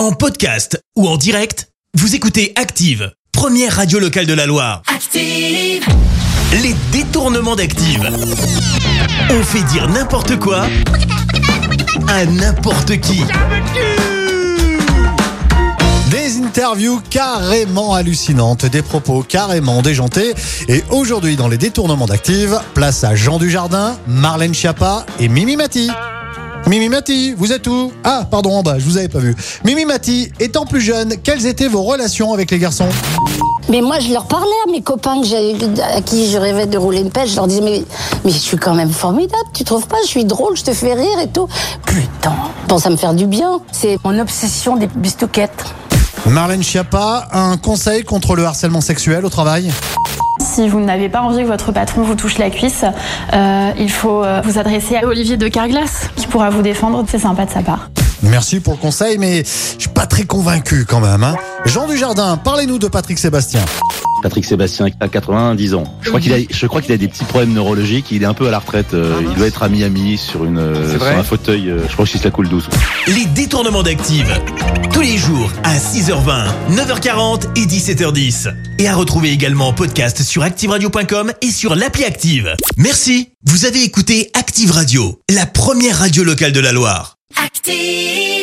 En podcast ou en direct, vous écoutez Active, première radio locale de la Loire. Active. Les détournements d'Active. On fait dire n'importe quoi à n'importe qui. Des interviews carrément hallucinantes, des propos carrément déjantés. Et aujourd'hui, dans les détournements d'Active, place à Jean Dujardin, Marlène Schiappa et Mimi Mati. Mimi Mati, vous êtes où Ah, pardon, en bas, je vous avais pas vu. Mimi Mati, étant plus jeune, quelles étaient vos relations avec les garçons Mais moi, je leur parlais à mes copains que à qui je rêvais de rouler une pêche. Je leur disais, mais, mais je suis quand même formidable, tu trouves pas Je suis drôle, je te fais rire et tout. Putain, pense à me faire du bien. C'est mon obsession des bistouquettes. Marlène Schiappa, un conseil contre le harcèlement sexuel au travail Si vous n'avez pas envie que votre patron vous touche la cuisse, euh, il faut euh, vous adresser à Olivier de Carglass qui pourra vous défendre. C'est sympa de sa part. Merci pour le conseil, mais je suis pas très convaincu quand même. Hein. Jean Dujardin, parlez-nous de Patrick Sébastien. Patrick Sébastien a 90 ans. Je crois qu'il a, je crois qu'il a des petits problèmes neurologiques. Il est un peu à la retraite. euh, il doit être à Miami sur une, euh, sur un fauteuil. euh, je crois qu'il se la coule douce. Les détournements d'Active. Tous les jours à 6h20, 9h40 et 17h10. Et à retrouver également en podcast sur ActiveRadio.com et sur l'appli Active. Merci. Vous avez écouté Active Radio, la première radio locale de la Loire. Active.